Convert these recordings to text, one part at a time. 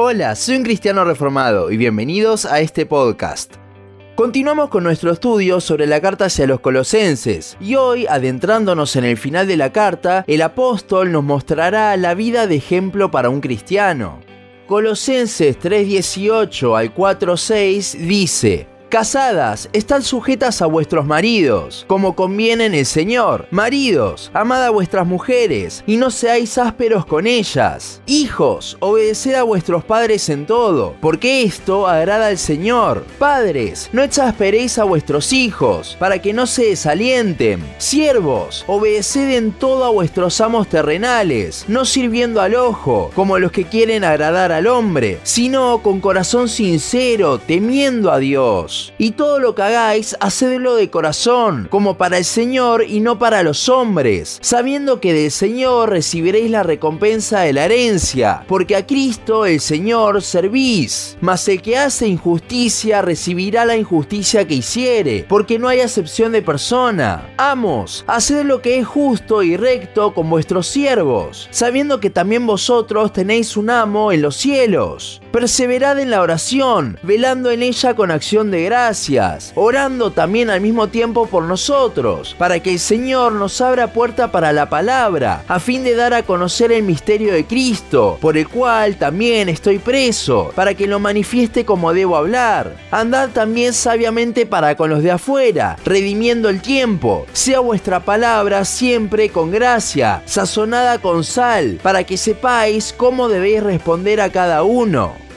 Hola, soy un cristiano reformado y bienvenidos a este podcast. Continuamos con nuestro estudio sobre la carta hacia los colosenses y hoy, adentrándonos en el final de la carta, el apóstol nos mostrará la vida de ejemplo para un cristiano. Colosenses 3:18 al 4:6 dice, Casadas, están sujetas a vuestros maridos, como conviene en el Señor. Maridos, amad a vuestras mujeres, y no seáis ásperos con ellas. Hijos, obedeced a vuestros padres en todo, porque esto agrada al Señor. Padres, no exasperéis a vuestros hijos, para que no se desalienten. Siervos, obedeced en todo a vuestros amos terrenales, no sirviendo al ojo, como los que quieren agradar al hombre, sino con corazón sincero, temiendo a Dios. Y todo lo que hagáis, hacedlo de corazón, como para el Señor y no para los hombres, sabiendo que del Señor recibiréis la recompensa de la herencia, porque a Cristo el Señor servís. Mas el que hace injusticia recibirá la injusticia que hiciere, porque no hay acepción de persona. Amos, haced lo que es justo y recto con vuestros siervos, sabiendo que también vosotros tenéis un amo en los cielos. Perseverad en la oración, velando en ella con acción de gracias, orando también al mismo tiempo por nosotros, para que el Señor nos abra puerta para la palabra, a fin de dar a conocer el misterio de Cristo, por el cual también estoy preso, para que lo manifieste como debo hablar. Andad también sabiamente para con los de afuera, redimiendo el tiempo. Sea vuestra palabra siempre con gracia, sazonada con sal, para que sepáis cómo debéis responder a cada uno.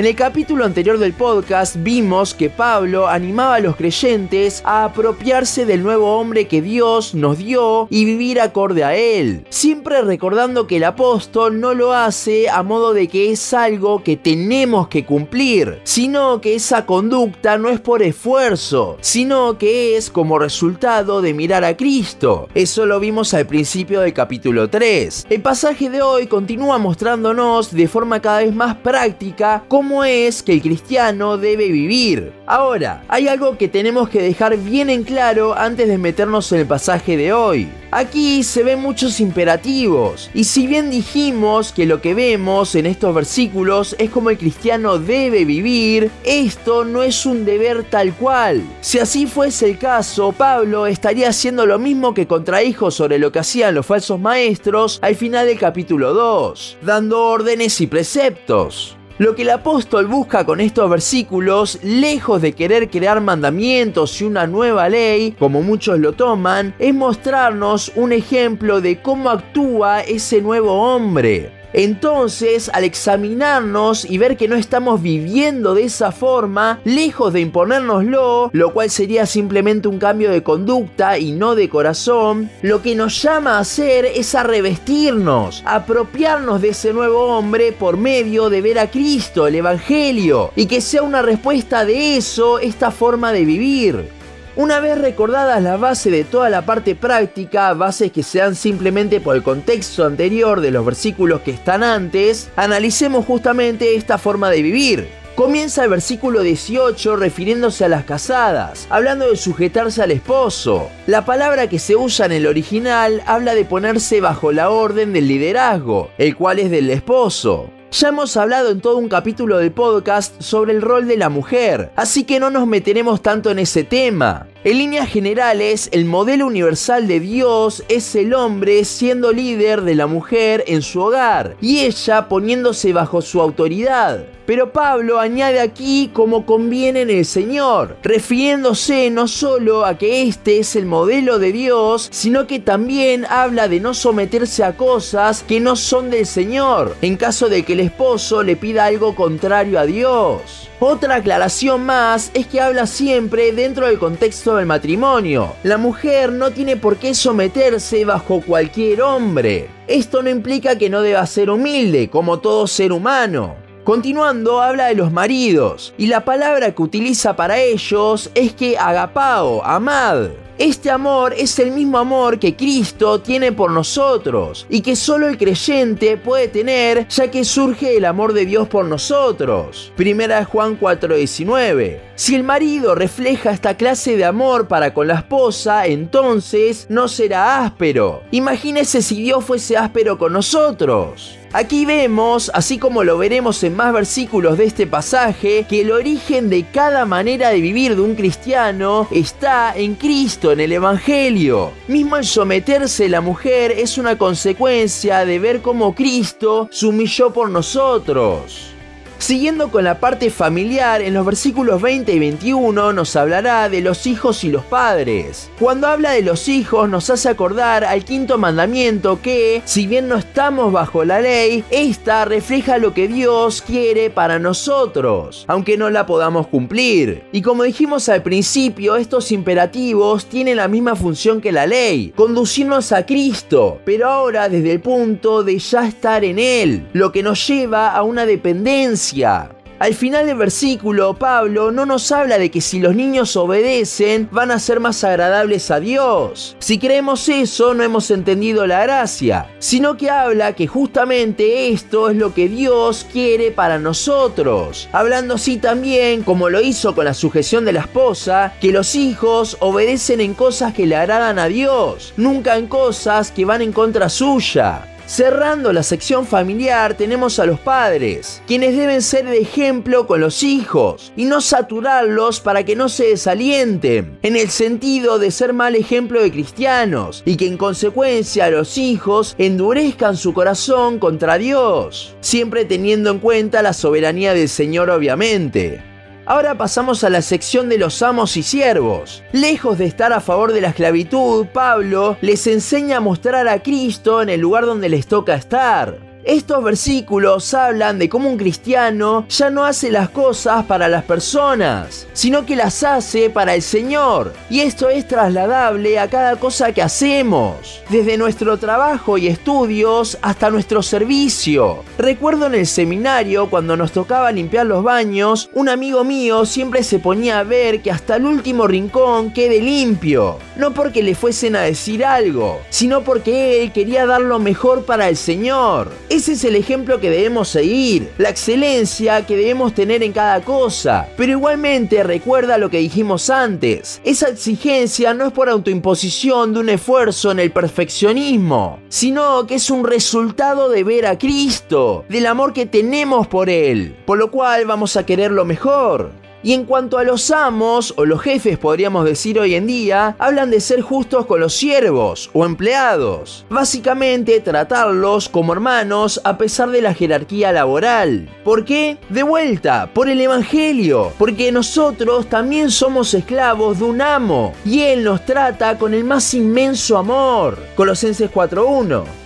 En el capítulo anterior del podcast vimos que Pablo animaba a los creyentes a apropiarse del nuevo hombre que Dios nos dio y vivir acorde a él, siempre recordando que el apóstol no lo hace a modo de que es algo que tenemos que cumplir, sino que esa conducta no es por esfuerzo, sino que es como resultado de mirar a Cristo. Eso lo vimos al principio del capítulo 3. El pasaje de hoy continúa mostrándonos de forma cada vez más práctica cómo es que el cristiano debe vivir. Ahora, hay algo que tenemos que dejar bien en claro antes de meternos en el pasaje de hoy. Aquí se ven muchos imperativos, y si bien dijimos que lo que vemos en estos versículos es como el cristiano debe vivir, esto no es un deber tal cual. Si así fuese el caso, Pablo estaría haciendo lo mismo que contradijo sobre lo que hacían los falsos maestros al final del capítulo 2, dando órdenes y preceptos. Lo que el apóstol busca con estos versículos, lejos de querer crear mandamientos y una nueva ley, como muchos lo toman, es mostrarnos un ejemplo de cómo actúa ese nuevo hombre. Entonces, al examinarnos y ver que no estamos viviendo de esa forma, lejos de imponérnoslo, lo cual sería simplemente un cambio de conducta y no de corazón, lo que nos llama a hacer es a revestirnos, apropiarnos de ese nuevo hombre por medio de ver a Cristo, el Evangelio, y que sea una respuesta de eso esta forma de vivir. Una vez recordadas la base de toda la parte práctica, bases que se dan simplemente por el contexto anterior de los versículos que están antes, analicemos justamente esta forma de vivir. Comienza el versículo 18 refiriéndose a las casadas, hablando de sujetarse al esposo. La palabra que se usa en el original habla de ponerse bajo la orden del liderazgo, el cual es del esposo. Ya hemos hablado en todo un capítulo del podcast sobre el rol de la mujer, así que no nos meteremos tanto en ese tema. En líneas generales, el modelo universal de Dios es el hombre siendo líder de la mujer en su hogar y ella poniéndose bajo su autoridad. Pero Pablo añade aquí como conviene en el Señor, refiriéndose no solo a que este es el modelo de Dios, sino que también habla de no someterse a cosas que no son del Señor, en caso de que el esposo le pida algo contrario a Dios. Otra aclaración más es que habla siempre dentro del contexto del matrimonio. La mujer no tiene por qué someterse bajo cualquier hombre. Esto no implica que no deba ser humilde, como todo ser humano. Continuando, habla de los maridos, y la palabra que utiliza para ellos es que agapao, amad. Este amor es el mismo amor que Cristo tiene por nosotros y que solo el creyente puede tener ya que surge el amor de Dios por nosotros. Primera Juan 4:19. Si el marido refleja esta clase de amor para con la esposa, entonces no será áspero. Imagínese si Dios fuese áspero con nosotros. Aquí vemos, así como lo veremos en más versículos de este pasaje, que el origen de cada manera de vivir de un cristiano está en Cristo, en el Evangelio. Mismo el someterse la mujer es una consecuencia de ver cómo Cristo se humilló por nosotros. Siguiendo con la parte familiar, en los versículos 20 y 21 nos hablará de los hijos y los padres. Cuando habla de los hijos nos hace acordar al quinto mandamiento que, si bien no estamos bajo la ley, esta refleja lo que Dios quiere para nosotros, aunque no la podamos cumplir. Y como dijimos al principio, estos imperativos tienen la misma función que la ley, conducirnos a Cristo, pero ahora desde el punto de ya estar en Él, lo que nos lleva a una dependencia al final del versículo, Pablo no nos habla de que si los niños obedecen van a ser más agradables a Dios. Si creemos eso, no hemos entendido la gracia, sino que habla que justamente esto es lo que Dios quiere para nosotros. Hablando así también, como lo hizo con la sujeción de la esposa, que los hijos obedecen en cosas que le agradan a Dios, nunca en cosas que van en contra suya. Cerrando la sección familiar tenemos a los padres, quienes deben ser de ejemplo con los hijos y no saturarlos para que no se desalienten, en el sentido de ser mal ejemplo de cristianos y que en consecuencia los hijos endurezcan su corazón contra Dios, siempre teniendo en cuenta la soberanía del Señor obviamente. Ahora pasamos a la sección de los amos y siervos. Lejos de estar a favor de la esclavitud, Pablo les enseña a mostrar a Cristo en el lugar donde les toca estar. Estos versículos hablan de cómo un cristiano ya no hace las cosas para las personas, sino que las hace para el Señor. Y esto es trasladable a cada cosa que hacemos, desde nuestro trabajo y estudios hasta nuestro servicio. Recuerdo en el seminario cuando nos tocaba limpiar los baños, un amigo mío siempre se ponía a ver que hasta el último rincón quede limpio. No porque le fuesen a decir algo, sino porque él quería dar lo mejor para el Señor. Ese es el ejemplo que debemos seguir, la excelencia que debemos tener en cada cosa. Pero igualmente recuerda lo que dijimos antes, esa exigencia no es por autoimposición de un esfuerzo en el perfeccionismo, sino que es un resultado de ver a Cristo, del amor que tenemos por Él, por lo cual vamos a querer lo mejor. Y en cuanto a los amos, o los jefes podríamos decir hoy en día, hablan de ser justos con los siervos o empleados. Básicamente tratarlos como hermanos a pesar de la jerarquía laboral. ¿Por qué? De vuelta, por el Evangelio, porque nosotros también somos esclavos de un amo y Él nos trata con el más inmenso amor. Colosenses 4.1.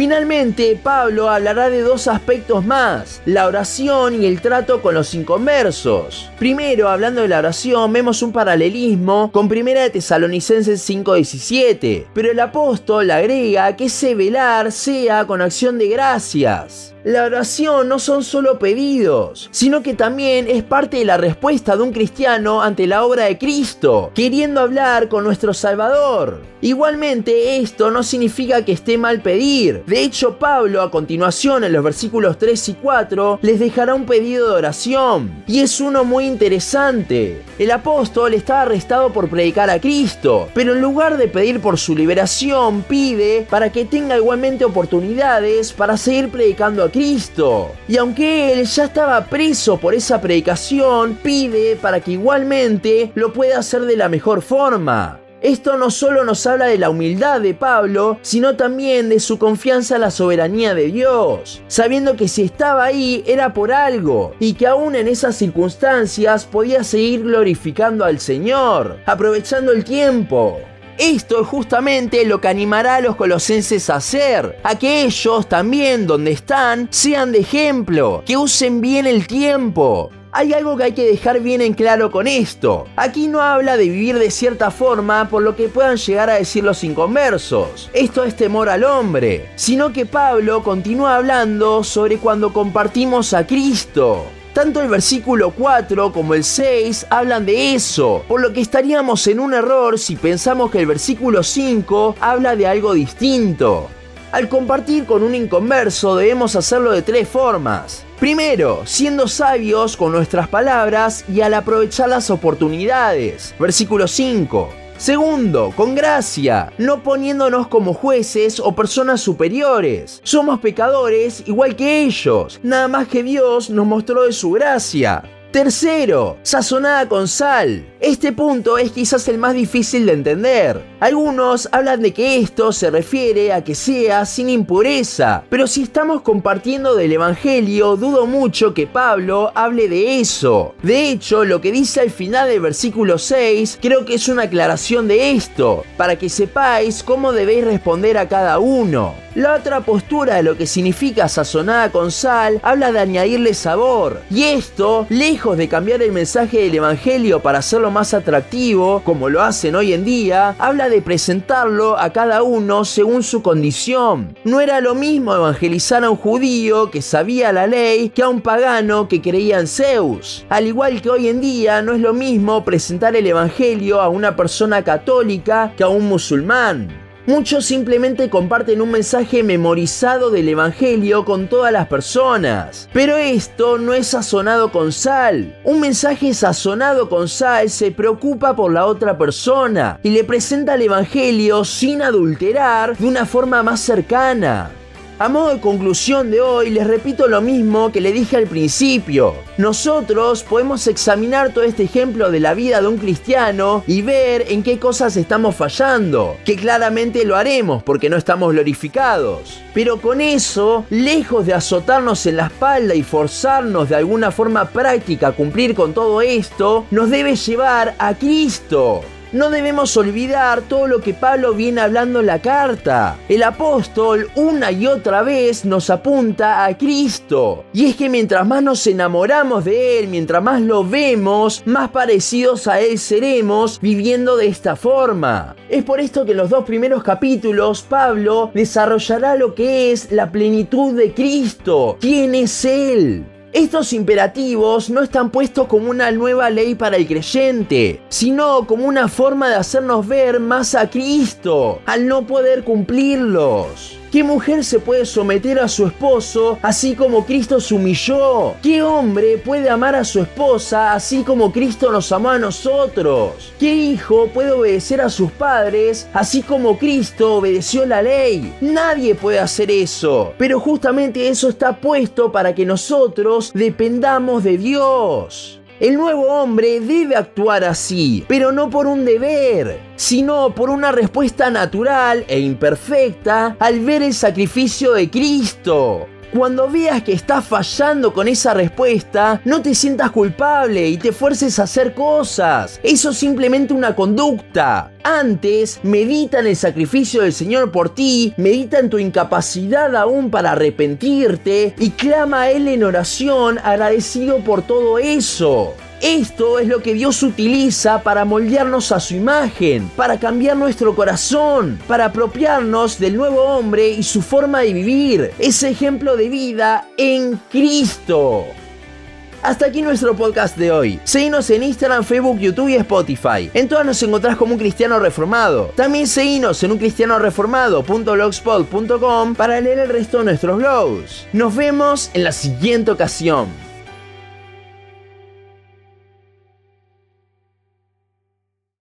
Finalmente, Pablo hablará de dos aspectos más, la oración y el trato con los inconversos. Primero, hablando de la oración, vemos un paralelismo con 1 de Tesalonicenses 5:17, pero el apóstol agrega que ese velar sea con acción de gracias. La oración no son solo pedidos, sino que también es parte de la respuesta de un cristiano ante la obra de Cristo, queriendo hablar con nuestro Salvador. Igualmente, esto no significa que esté mal pedir. De hecho, Pablo a continuación en los versículos 3 y 4 les dejará un pedido de oración. Y es uno muy interesante. El apóstol está arrestado por predicar a Cristo, pero en lugar de pedir por su liberación, pide para que tenga igualmente oportunidades para seguir predicando a Cristo. Y aunque él ya estaba preso por esa predicación, pide para que igualmente lo pueda hacer de la mejor forma. Esto no solo nos habla de la humildad de Pablo, sino también de su confianza en la soberanía de Dios, sabiendo que si estaba ahí era por algo y que aún en esas circunstancias podía seguir glorificando al Señor, aprovechando el tiempo. Esto es justamente lo que animará a los colosenses a hacer, a que ellos también donde están sean de ejemplo, que usen bien el tiempo, hay algo que hay que dejar bien en claro con esto. Aquí no habla de vivir de cierta forma por lo que puedan llegar a decir los inconversos. Esto es temor al hombre. Sino que Pablo continúa hablando sobre cuando compartimos a Cristo. Tanto el versículo 4 como el 6 hablan de eso, por lo que estaríamos en un error si pensamos que el versículo 5 habla de algo distinto. Al compartir con un inconverso debemos hacerlo de tres formas. Primero, siendo sabios con nuestras palabras y al aprovechar las oportunidades. Versículo 5. Segundo, con gracia, no poniéndonos como jueces o personas superiores. Somos pecadores igual que ellos, nada más que Dios nos mostró de su gracia. Tercero, sazonada con sal. Este punto es quizás el más difícil de entender. Algunos hablan de que esto se refiere a que sea sin impureza, pero si estamos compartiendo del Evangelio, dudo mucho que Pablo hable de eso. De hecho, lo que dice al final del versículo 6 creo que es una aclaración de esto, para que sepáis cómo debéis responder a cada uno. La otra postura de lo que significa sazonada con sal habla de añadirle sabor. Y esto, de cambiar el mensaje del Evangelio para hacerlo más atractivo, como lo hacen hoy en día, habla de presentarlo a cada uno según su condición. No era lo mismo evangelizar a un judío que sabía la ley que a un pagano que creía en Zeus. Al igual que hoy en día no es lo mismo presentar el Evangelio a una persona católica que a un musulmán. Muchos simplemente comparten un mensaje memorizado del Evangelio con todas las personas. Pero esto no es sazonado con sal. Un mensaje sazonado con sal se preocupa por la otra persona y le presenta el Evangelio sin adulterar de una forma más cercana. A modo de conclusión de hoy, les repito lo mismo que le dije al principio. Nosotros podemos examinar todo este ejemplo de la vida de un cristiano y ver en qué cosas estamos fallando, que claramente lo haremos porque no estamos glorificados. Pero con eso, lejos de azotarnos en la espalda y forzarnos de alguna forma práctica a cumplir con todo esto, nos debe llevar a Cristo. No debemos olvidar todo lo que Pablo viene hablando en la carta. El apóstol una y otra vez nos apunta a Cristo. Y es que mientras más nos enamoramos de Él, mientras más lo vemos, más parecidos a Él seremos viviendo de esta forma. Es por esto que en los dos primeros capítulos Pablo desarrollará lo que es la plenitud de Cristo. ¿Quién es Él? Estos imperativos no están puestos como una nueva ley para el creyente, sino como una forma de hacernos ver más a Cristo al no poder cumplirlos. ¿Qué mujer se puede someter a su esposo así como Cristo se humilló? ¿Qué hombre puede amar a su esposa así como Cristo nos amó a nosotros? ¿Qué hijo puede obedecer a sus padres así como Cristo obedeció la ley? Nadie puede hacer eso. Pero justamente eso está puesto para que nosotros dependamos de Dios. El nuevo hombre debe actuar así, pero no por un deber, sino por una respuesta natural e imperfecta al ver el sacrificio de Cristo. Cuando veas que estás fallando con esa respuesta, no te sientas culpable y te fuerces a hacer cosas. Eso es simplemente una conducta. Antes, medita en el sacrificio del Señor por ti, medita en tu incapacidad aún para arrepentirte y clama a Él en oración agradecido por todo eso. Esto es lo que Dios utiliza para moldearnos a su imagen, para cambiar nuestro corazón, para apropiarnos del nuevo hombre y su forma de vivir, ese ejemplo de vida en Cristo. Hasta aquí nuestro podcast de hoy. Seguinos en Instagram, Facebook, YouTube y Spotify. En todas nos encontrás como un cristiano reformado. También seguinos en uncristianoreformado.blogspot.com para leer el resto de nuestros blogs. Nos vemos en la siguiente ocasión.